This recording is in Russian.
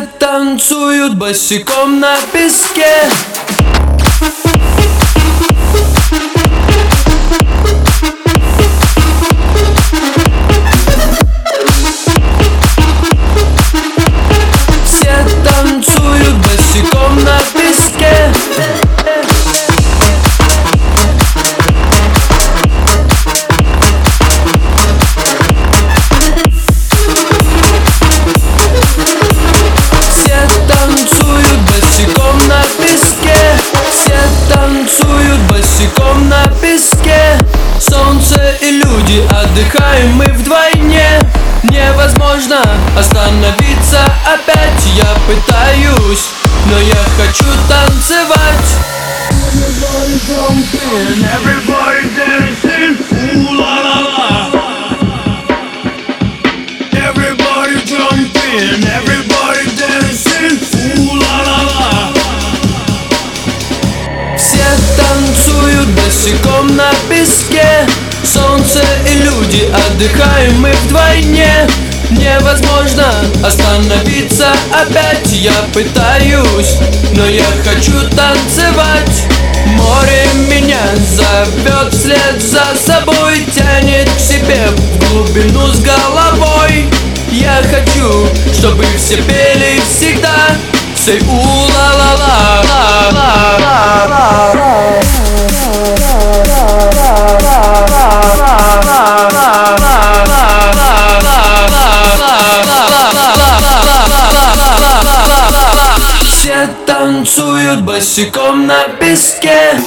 Танцуют босиком на песке песке Солнце и люди, отдыхаем мы вдвойне. Невозможно остановиться опять. Я пытаюсь, но я хочу танцевать. Everybody dancing, ooh la la la. Everybody jumping, everybody на песке. Солнце и люди, отдыхаем мы вдвойне. Невозможно остановиться опять Я пытаюсь, но я хочу танцевать. Море меня зовет вслед за собой Тянет к себе в глубину с головой. Я хочу, чтобы все пели всегда Say у танцуют босиком на песке